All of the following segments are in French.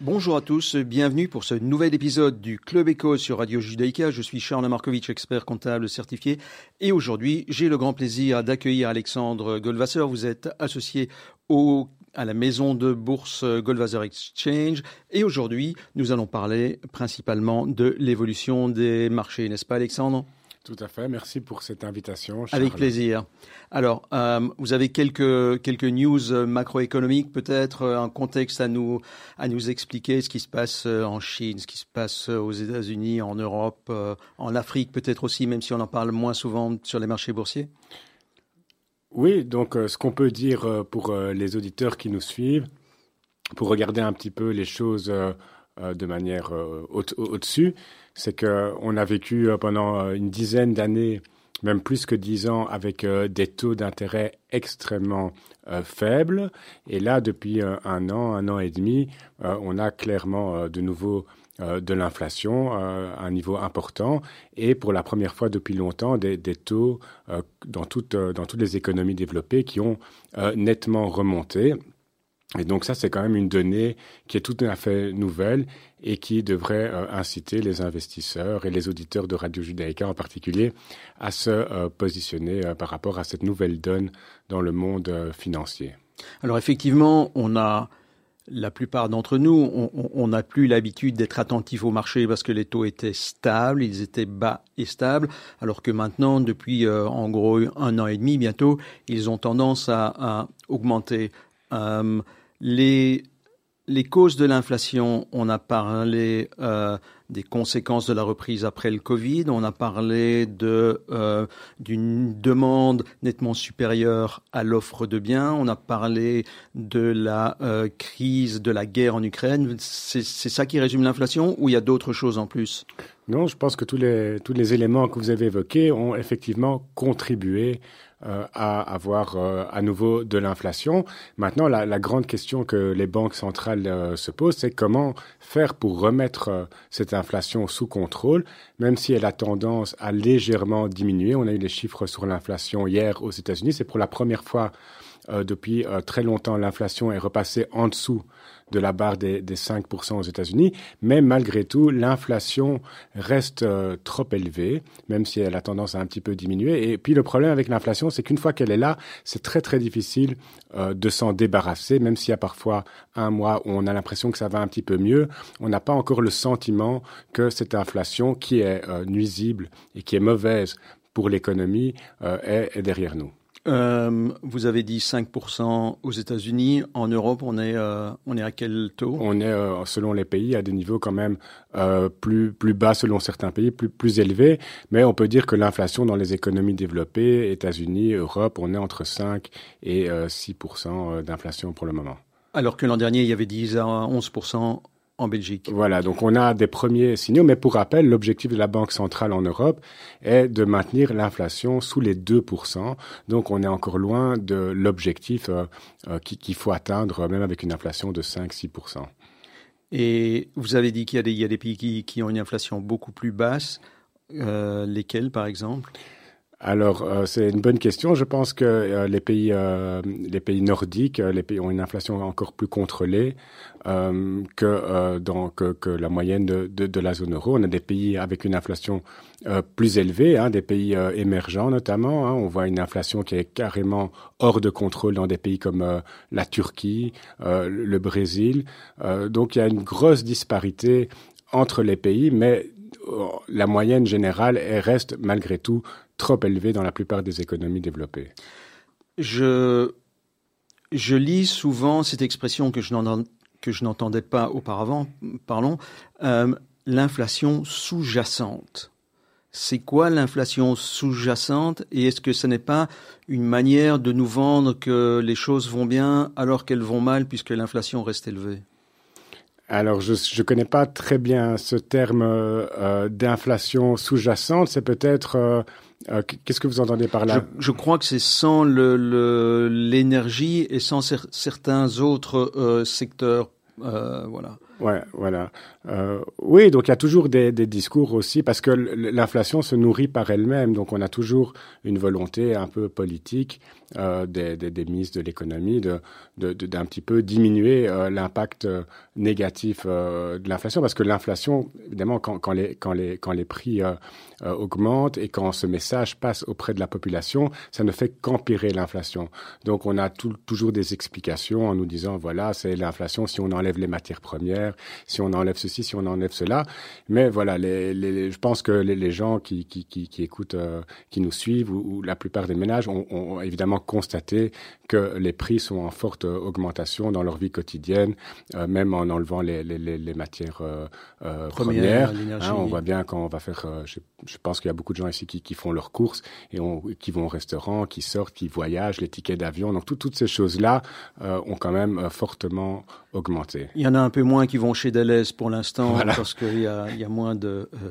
Bonjour à tous, bienvenue pour ce nouvel épisode du Club Éco sur Radio Judaïka. Je suis Charles Markovitch, expert comptable certifié. Et aujourd'hui, j'ai le grand plaisir d'accueillir Alexandre Goldwasser. Vous êtes associé à la maison de bourse Goldwasser Exchange. Et aujourd'hui, nous allons parler principalement de l'évolution des marchés, n'est-ce pas Alexandre? Tout à fait. Merci pour cette invitation. Charles. Avec plaisir. Alors, euh, vous avez quelques quelques news euh, macroéconomiques, peut-être euh, un contexte à nous à nous expliquer ce qui se passe en Chine, ce qui se passe aux États-Unis, en Europe, en Afrique, peut-être aussi, même si on en parle moins souvent sur les marchés boursiers. Oui, donc ce qu'on peut dire pour les auditeurs qui nous suivent, pour regarder un petit peu les choses de manière au-dessus, c'est qu'on a vécu euh, pendant euh, une dizaine d'années, même plus que dix ans, avec euh, des taux d'intérêt extrêmement faibles. Et là, depuis un an, un an et demi, on a clairement de nouveau de l'inflation à un niveau important et pour la première fois depuis longtemps des, taux dans, toutes, dans toutes les économies développées qui ont nettement remonté. Et donc ça, c'est quand même une donnée qui est tout à fait nouvelle et qui devrait euh, inciter les investisseurs et les auditeurs de Radio Judaïka en particulier à se euh, positionner euh, par rapport à cette nouvelle donne dans le monde financier. Alors effectivement, on a la plupart d'entre nous, on n'a plus l'habitude d'être attentif au marché parce que les taux étaient stables, ils étaient bas et stables, alors que maintenant, depuis en gros un an et demi bientôt, ils ont tendance à, à augmenter. Les, causes de l'inflation, on a parlé euh, des conséquences de la reprise après le Covid, on a parlé euh, d'une demande nettement supérieure à l'offre de biens, on a parlé de la euh, crise de la guerre en Ukraine. C'est ça qui résume l'inflation ou il y a d'autres choses en plus? Non, je pense que tous les tous les éléments que vous avez évoqués ont effectivement contribué euh, à avoir euh, à nouveau de l'inflation. Maintenant, la, grande question que les banques centrales euh, se posent, c'est comment faire pour remettre cette inflation sous contrôle, même si elle a tendance à légèrement diminuer. On a eu les chiffres sur l'inflation hier aux États-Unis. C'est pour la première fois depuis très longtemps, l'inflation est repassée en dessous de la barre des, des 5% aux États-Unis, mais malgré tout, l'inflation reste euh, trop élevée, même si elle a tendance à un petit peu diminuer. Et puis le problème avec l'inflation, c'est qu'une fois qu'elle est là, c'est très très difficile euh, de s'en débarrasser, même s'il y a parfois un mois où on a l'impression que ça va un petit peu mieux, on n'a pas encore le sentiment que cette inflation qui est euh, nuisible et qui est mauvaise pour l'économie est derrière nous. Euh, vous avez dit 5% aux États-Unis. En Europe, on est, euh, on est à quel taux? On est, euh, selon les pays, à des niveaux quand même plus, plus bas selon certains pays, plus, plus élevés. Mais on peut dire que l'inflation dans les économies développées, États-Unis, Europe, on est entre 5 et 6% d'inflation pour le moment. Alors que l'an dernier, il y avait 10 à 11% en Belgique. Voilà, donc on a des premiers signaux, mais pour rappel, l'objectif de la Banque centrale en Europe est de maintenir l'inflation sous les 2%. Donc on est encore loin de l'objectif euh, euh, qu'il faut atteindre, même avec une inflation de 5-6%. Et vous avez dit qu'il y, y, a des pays qui, qui, ont une inflation beaucoup plus basse. Euh, lesquels, par exemple? Alors, euh, c'est une bonne question. Je pense que euh, les pays, euh, les pays nordiques, les pays ont une inflation encore plus contrôlée que, dans, que, la moyenne de, de, la zone euro. On a des pays avec une inflation plus élevée, hein, des pays émergents notamment. Hein. On voit une inflation qui est carrément hors de contrôle dans des pays comme la Turquie, le Brésil. donc, il y a une grosse disparité entre les pays, mais la moyenne générale reste malgré tout trop élevé dans la plupart des économies développées. Je, je lis souvent cette expression que je n'entendais pas auparavant, parlons, euh, l'inflation sous-jacente. C'est quoi l'inflation sous-jacente et est-ce que ce n'est pas une manière de nous vendre que les choses vont bien alors qu'elles vont mal puisque l'inflation reste élevée? Alors, je ne connais pas très bien ce terme euh, d'inflation sous-jacente. C'est peut-être euh, euh, qu'est-ce que vous entendez par là? Je, crois que c'est sans l'énergie le, et sans certains autres euh, secteurs voilà. Ouais, voilà. Euh, oui, donc il y a toujours des, discours aussi, parce que l'inflation se nourrit par elle-même, donc on a toujours une volonté un peu politique euh, des, des, ministres de l'économie de d'un de, d'un petit peu diminuer euh, l'impact euh, négatif euh, de l'inflation, parce que l'inflation, évidemment, quand, les, quand, les, quand les prix euh, augmentent et quand ce message passe auprès de la population, ça ne fait qu'empirer l'inflation. Donc on a toujours des explications en nous disant, voilà, c'est l'inflation si on enlève les matières premières, si on enlève ceci, si on enlève cela. Mais voilà, les, les, je pense que les, les gens qui, qui, qui, qui écoutent, euh, qui nous suivent, ou, ou, la plupart des ménages ont, ont, évidemment constaté que les prix sont en forte augmentation dans leur vie quotidienne, euh, même en enlevant les, les, les matières euh, euh premières. premières hein, on voit bien quand on va faire, euh, je, je, pense qu'il y a beaucoup de gens ici qui, qui font leurs courses et on, qui vont au restaurant, qui sortent, qui voyagent, les tickets d'avion. Donc tout, toutes ces choses-là euh, ont quand même fortement augmenté. Il y en a un peu moins qui vont chez Deleuze pour l'instant voilà. parce qu'il y a, il y a moins de, euh,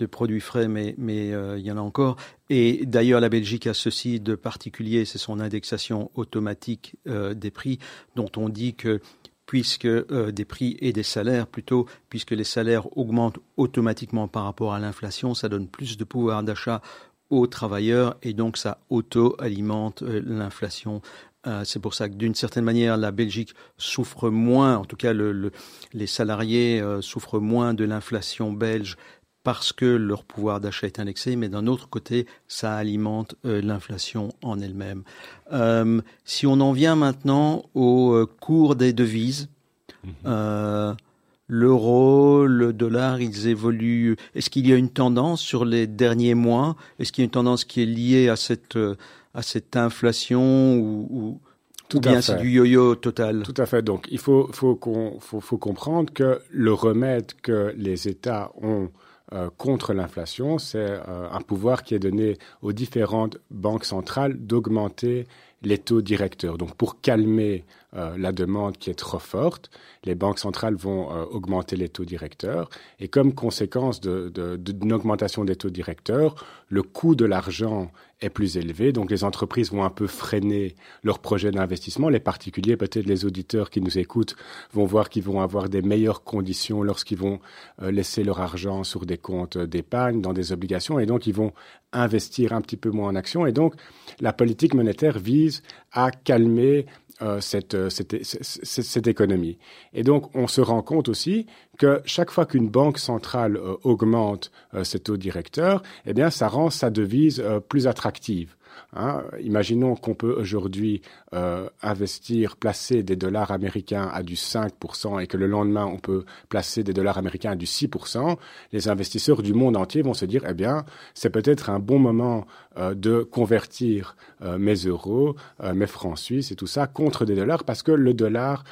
de produits frais, mais, mais euh, il y en a encore. Et d'ailleurs, la Belgique a ceci de particulier, c'est son indexation automatique euh, des prix, dont on dit que puisque euh, des prix et des salaires plutôt, puisque les salaires augmentent automatiquement par rapport à l'inflation, ça donne plus de pouvoir d'achat aux travailleurs et donc ça auto-alimente euh, l'inflation. Euh, c'est pour ça que d'une certaine manière, la Belgique souffre moins, en tout cas le, le, les salariés souffrent moins de l'inflation belge parce que leur pouvoir d'achat est indexé, mais d'un autre côté, ça alimente euh, l'inflation en elle-même. Euh, si on en vient maintenant au euh, cours des devises, mmh. l'euro, le dollar, ils évoluent. Est-ce qu'il y a une tendance sur les derniers mois? Est-ce qu'il y a une tendance qui est liée à cette à cette inflation ou, ou tout ou bien c'est du yo-yo total? Tout à fait. Donc, il faut, faut, qu'on, faut, faut comprendre que le remède que les États ont contre l'inflation, c'est euh, un pouvoir qui est donné aux différentes banques centrales d'augmenter les taux directeurs. Donc, pour calmer euh, la demande qui est trop forte, les banques centrales vont euh, augmenter les taux directeurs. Et comme conséquence d'une de, augmentation des taux directeurs, le coût de l'argent est plus élevé. Donc, les entreprises vont un peu freiner leurs projets d'investissement. Les particuliers, peut-être les auditeurs qui nous écoutent, vont voir qu'ils vont avoir des meilleures conditions lorsqu'ils vont euh, laisser leur argent sur des comptes d'épargne, dans des obligations. Et donc, ils vont investir un petit peu moins en actions. Et donc, la politique monétaire vise à calmer euh, cette, euh, cette, économie. Et donc, on se rend compte aussi que chaque fois qu'une banque centrale euh, augmente euh, ses taux directeurs, eh bien, ça rend sa devise euh, plus attractive. Hein, imaginons qu'on peut aujourd'hui euh, investir, placer des dollars américains à du 5% et que le lendemain on peut placer des dollars américains à du 6%. Les investisseurs du monde entier vont se dire, eh bien, c'est peut-être un bon moment euh, de convertir euh, mes euros, mes francs suisses et tout ça contre des dollars parce que le dollar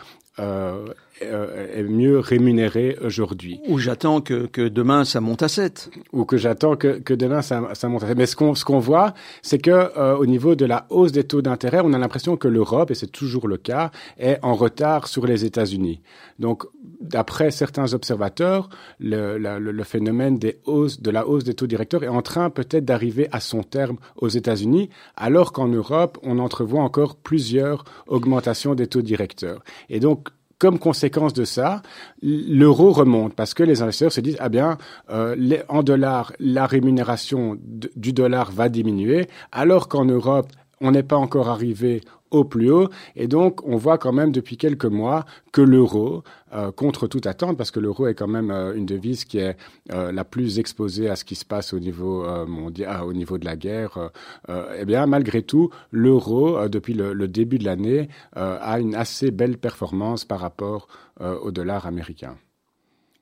est mieux rémunéré aujourd'hui. Ou j'attends que, que demain ça monte à 7. Ou que j'attends que, que demain ça, ça monte à 7. Mais ce qu'on ce qu'on voit, c'est que euh, au niveau de la hausse des taux d'intérêt, on a l'impression que l'Europe, et c'est toujours le cas, est en retard sur les États-Unis. Donc, d'après certains observateurs, le, le, le phénomène des hausses, de la hausse des taux directeurs est en train peut-être d'arriver à son terme aux États-Unis, alors qu'en Europe, on entrevoit encore plusieurs augmentations des taux directeurs. Et donc, comme conséquence de ça, l'euro remonte parce que les investisseurs se disent ah bien euh, en dollars la rémunération du dollar va diminuer alors qu'en Europe on n'est pas encore arrivé au plus haut. Et donc, on voit quand même depuis quelques mois que l'euro, euh, contre toute attente, parce que l'euro est quand même euh, une devise qui est euh, la plus exposée à ce qui se passe au niveau mondial, au niveau de la guerre, eh bien, malgré tout, l'euro, depuis le, le, début de l'année, a une assez belle performance par rapport au dollar américain.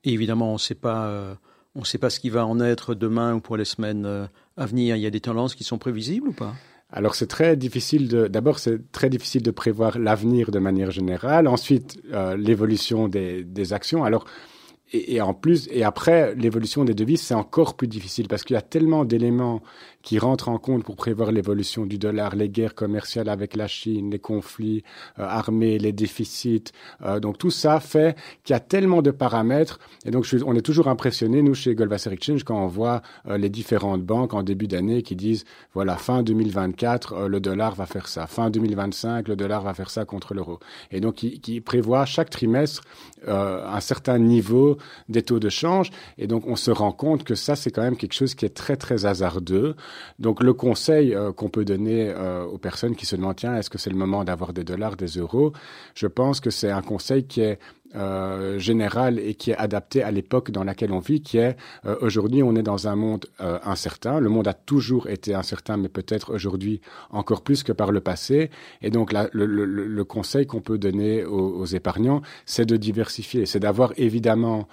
Et évidemment, on ne sait pas. On ne sait pas ce qui va en être demain ou pour les semaines à venir. Il y a des tendances qui sont prévisibles ou pas? Alors c'est très difficile de d'abord c'est très difficile de prévoir l'avenir de manière générale, ensuite euh, l'évolution des, des actions. Alors et, en plus, et après, l'évolution des devises, c'est encore plus difficile parce qu'il y a tellement d'éléments qui rentrent en compte pour prévoir l'évolution du dollar, les guerres commerciales avec la Chine, les conflits euh, armés, les déficits. Euh, donc tout ça fait qu'il y a tellement de paramètres. Et donc on est toujours impressionné, nous, chez Goldwasser Exchange, quand on voit euh, les différentes banques en début d'année qui disent, voilà, fin 2024, le dollar va faire ça. Fin 2025, le dollar va faire ça contre l'euro. Et donc qui, qui prévoit chaque trimestre un certain niveau des taux de change. Et donc on se rend compte que ça, c'est quand même quelque chose qui est très, très hasardeux. Donc le conseil euh, qu'on peut donner euh, aux personnes qui se demandent est-ce que c'est le moment d'avoir des dollars, des euros, je pense que c'est un conseil qui est euh, général et qui est adapté à l'époque dans laquelle on vit, qui est euh, aujourd'hui on est dans un monde euh, incertain. Le monde a toujours été incertain, mais peut-être aujourd'hui encore plus que par le passé. Et donc la, le, le, le, conseil qu'on peut donner aux, aux épargnants, c'est de diversifier, c'est d'avoir évidemment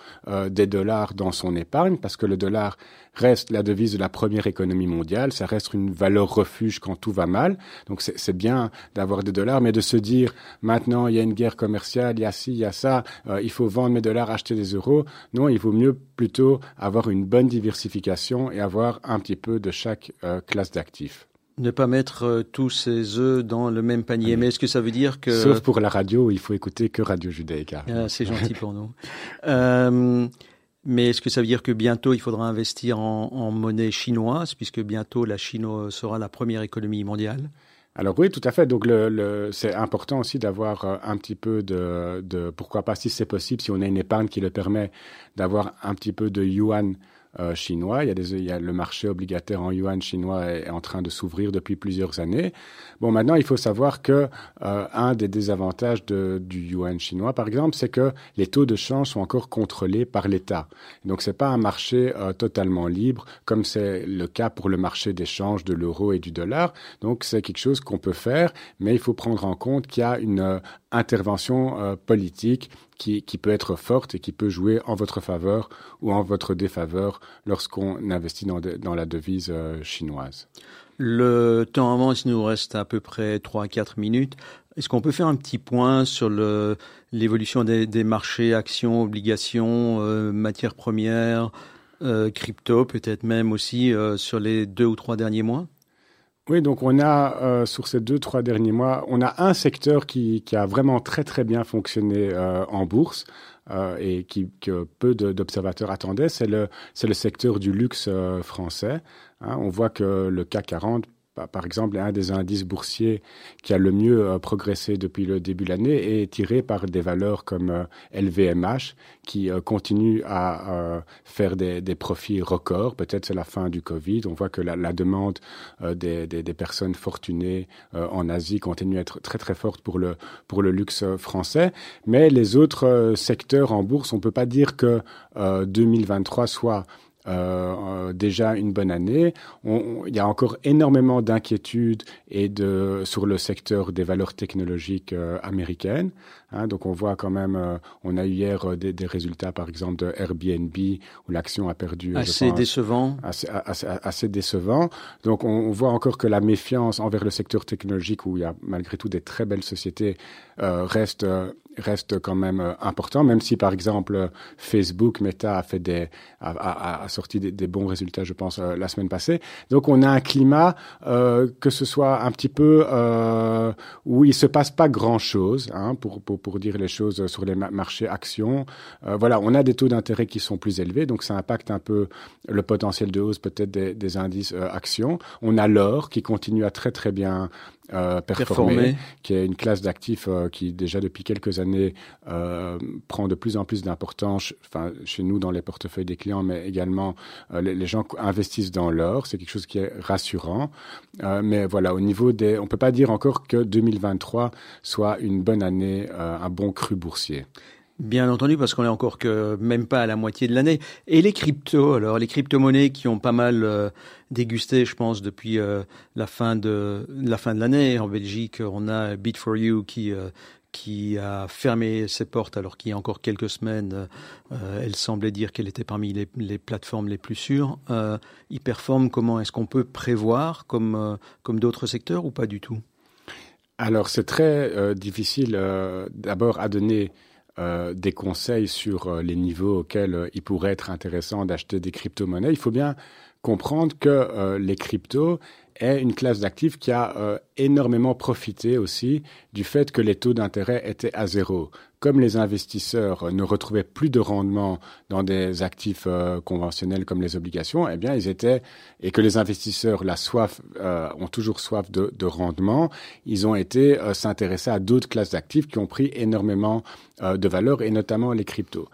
des dollars dans son épargne, parce que le dollar reste la devise de la première économie mondiale, ça reste une valeur refuge quand tout va mal. Donc c'est bien d'avoir des dollars, mais de se dire maintenant il y a une guerre commerciale, il y a ci, il y a ça, euh, il faut vendre mes dollars, acheter des euros. Non, il vaut mieux plutôt avoir une bonne diversification et avoir un petit peu de chaque euh, classe d'actifs. Ne pas mettre euh, tous ses œufs dans le même panier. Mais est-ce que ça veut dire que... Sauf pour la radio, il faut écouter que Radio Judaïka. Ah, c'est gentil pour nous. mais est-ce que ça veut dire que bientôt il faudra investir en, en monnaie chinoise, puisque bientôt la Chine sera la première économie mondiale? Alors oui, tout à fait. Donc le, le c'est important aussi d'avoir euh, un petit peu de, de, pourquoi pas si c'est possible, si on a une épargne qui le permet d'avoir un petit peu de yuan euh, chinois. Il y, a des, il y a le marché obligataire en yuan chinois est, en train de s'ouvrir depuis plusieurs années. Bon, maintenant, il faut savoir que euh, un des désavantages du yuan chinois, par exemple, c'est que les taux de change sont encore contrôlés par l'État. Donc, c'est pas un marché euh, totalement libre, comme c'est le cas pour le marché d'échange de l'euro et du dollar. Donc, c'est quelque chose qu'on peut faire, mais il faut prendre en compte qu'il y a une intervention politique qui, qui, peut être forte et qui peut jouer en votre faveur ou en votre défaveur lorsqu'on investit dans, dans, la devise euh, chinoise. Le temps avant, il nous reste à peu près 3 à 4 minutes. Est-ce qu'on peut faire un petit point sur l'évolution des, marchés, actions, obligations, euh, matières premières, euh, crypto, peut-être même aussi euh, sur les deux ou trois derniers mois? Oui, donc on a euh, sur ces deux trois derniers mois, on a un secteur qui, qui a vraiment très très bien fonctionné euh, en bourse euh, et qui, que peu d'observateurs attendaient, c'est le le secteur du luxe euh, français. Hein. on voit que le CAC 40 bah, par exemple, un des indices boursiers qui a le mieux euh, progressé depuis le début de l'année est tiré par des valeurs comme LVMH euh, qui euh, continue à faire des, profits records. Peut-être c'est la fin du Covid. On voit que la, demande des, personnes fortunées en Asie continue à être très très forte pour le, pour le luxe français. Mais les autres secteurs en bourse, on ne peut pas dire que 2023 soit euh, déjà une bonne année. On, il y a encore énormément d'inquiétudes et de sur le secteur des valeurs technologiques euh, américaines. Hein, donc on voit quand même, euh, on a eu hier euh, des, des, résultats par exemple de Airbnb où l'action a perdu. Assez pense, décevant. Assez, assez, assez, décevant. Donc on, on, voit encore que la méfiance envers le secteur technologique où il y a malgré tout des très belles sociétés reste reste quand même euh, important, même si par exemple Facebook, Meta a fait des a, a, a sorti des, des, bons résultats, je pense, euh, la semaine passée. Donc on a un climat euh, que ce soit un petit peu euh, où il se passe pas grand chose, hein, pour, pour, pour dire les choses sur les marchés actions. Euh, voilà, on a des taux d'intérêt qui sont plus élevés, donc ça impacte un peu le potentiel de hausse peut-être des, des, indices euh, actions. On a l'or qui continue à très très bien euh, performer, qui est une classe d'actifs euh, qui déjà depuis quelques années euh, prend de plus en plus d'importance, enfin chez nous dans les portefeuilles des clients, mais également euh, les, les, gens investissent dans l'or. C'est quelque chose qui est rassurant. Euh, mais voilà, au niveau des, on peut pas dire encore que 2023 soit une bonne année, euh, un bon cru boursier. Bien entendu, parce qu'on est encore que même pas à la moitié de l'année. Et les cryptos, alors les crypto-monnaies qui ont pas mal euh, dégusté, je pense, depuis euh, la fin de la fin de l'année. En Belgique, on a Bit4You qui euh, qui a fermé ses portes alors qu'il y a encore quelques semaines, elle semblait dire qu'elle était parmi les, plateformes les plus sûres. Euh, performe comment Est-ce qu'on peut prévoir comme, comme d'autres secteurs ou pas du tout? Alors c'est très difficile d'abord à donner des conseils sur les niveaux auxquels il pourrait être intéressant d'acheter des crypto-monnaies, il faut bien comprendre que les cryptos est une classe d'actifs qui a euh, énormément profité aussi du fait que les taux d'intérêt étaient à zéro. Comme les investisseurs ne retrouvaient plus de rendement dans des actifs euh, conventionnels comme les obligations, eh bien, ils étaient et que les investisseurs la soif euh, ont toujours soif de, de, rendement, ils ont été s'intéresser à d'autres classes d'actifs qui ont pris énormément de valeur et notamment les cryptos.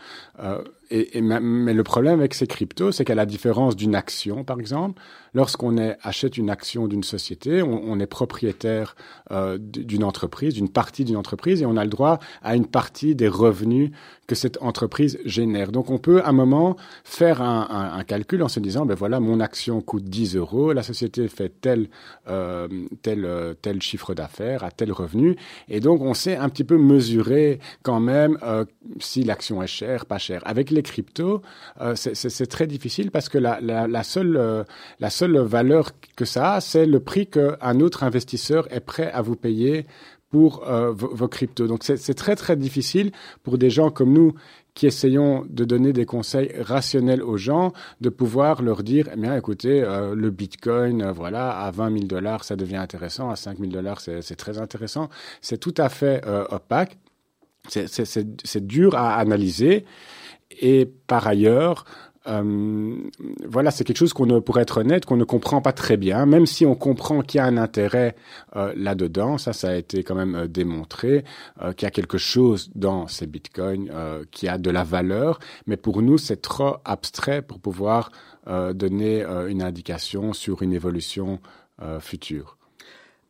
Et, mais le problème avec ces cryptos, c'est qu'à la différence d'une action, par exemple, lorsqu'on achète une action d'une société, on, est propriétaire euh, d'une entreprise, d'une partie d'une entreprise, et on a le droit à une partie des revenus que cette entreprise génère. Donc on peut à un moment faire un, calcul en se disant, ben voilà, mon action coûte 10 euros, la société fait tel, euh, tel, euh, tel chiffre d'affaires, à tel revenu, et donc on sait un petit peu mesurer quand même euh, si l'action est chère, pas chère. Avec les cryptos, c'est très difficile parce que la, seule, la seule valeur que ça a, c'est le prix qu'un autre investisseur est prêt à vous payer pour euh, vos, cryptos. Donc c'est très très difficile pour des gens comme nous qui essayons de donner des conseils rationnels aux gens, de pouvoir leur dire, eh bien écoutez, euh, le Bitcoin, euh, voilà, à 20 000 dollars, ça devient intéressant, à 5 000 dollars, c'est très intéressant. C'est tout à fait opaque, c'est dur à analyser. Et par ailleurs, euh, voilà, c'est quelque chose qu'on ne, pour être honnête, qu'on ne comprend pas très bien, même si on comprend qu'il y a un intérêt euh, là-dedans. Ça, ça a été quand même euh, démontré qu'il y a quelque chose dans ces bitcoins qui a de la valeur, mais pour nous, c'est trop abstrait pour pouvoir donner une indication sur une évolution future.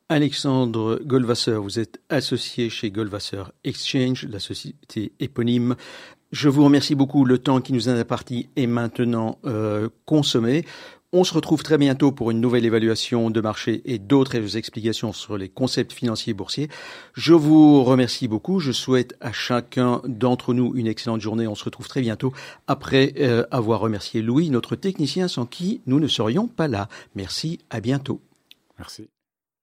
Alexandre Goldwasser, vous êtes associé chez Goldwasser Exchange, la société éponyme je vous remercie beaucoup. Le temps qui nous est imparti est maintenant euh, consommé. On se retrouve très bientôt pour une nouvelle évaluation de marché et d'autres explications sur les concepts financiers boursiers. Je vous remercie beaucoup. Je souhaite à chacun d'entre nous une excellente journée. On se retrouve très bientôt après euh, avoir remercié Louis, notre technicien sans qui nous ne serions pas là. Merci, à bientôt. Merci.